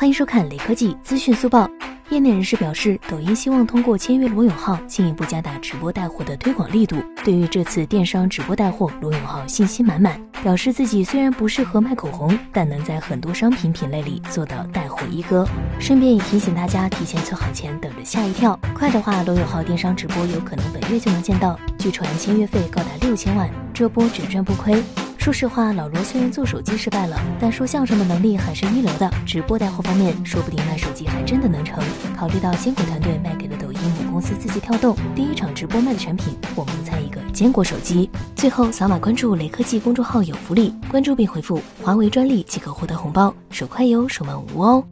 欢迎收看雷科技资讯速报。业内人士表示，抖音希望通过签约罗永浩，进一步加大直播带货的推广力度。对于这次电商直播带货，罗永浩信心满满，表示自己虽然不适合卖口红，但能在很多商品品类里做到带货一哥。顺便也提醒大家，提前存好钱，等着吓一跳。快的话，罗永浩电商直播有可能本月就能见到。据传签约费高达六千万，这波只赚不亏。说实话，老罗虽然做手机失败了，但说相声的能力还是一流的。直播带货方面，说不定卖手机还真的能成。考虑到坚果团队卖给了抖音母公司字节跳动，第一场直播卖的产品，我们猜一个坚果手机。最后，扫码关注雷科技公众号有福利，关注并回复“华为专利”即可获得红包，手快有，手慢无哦。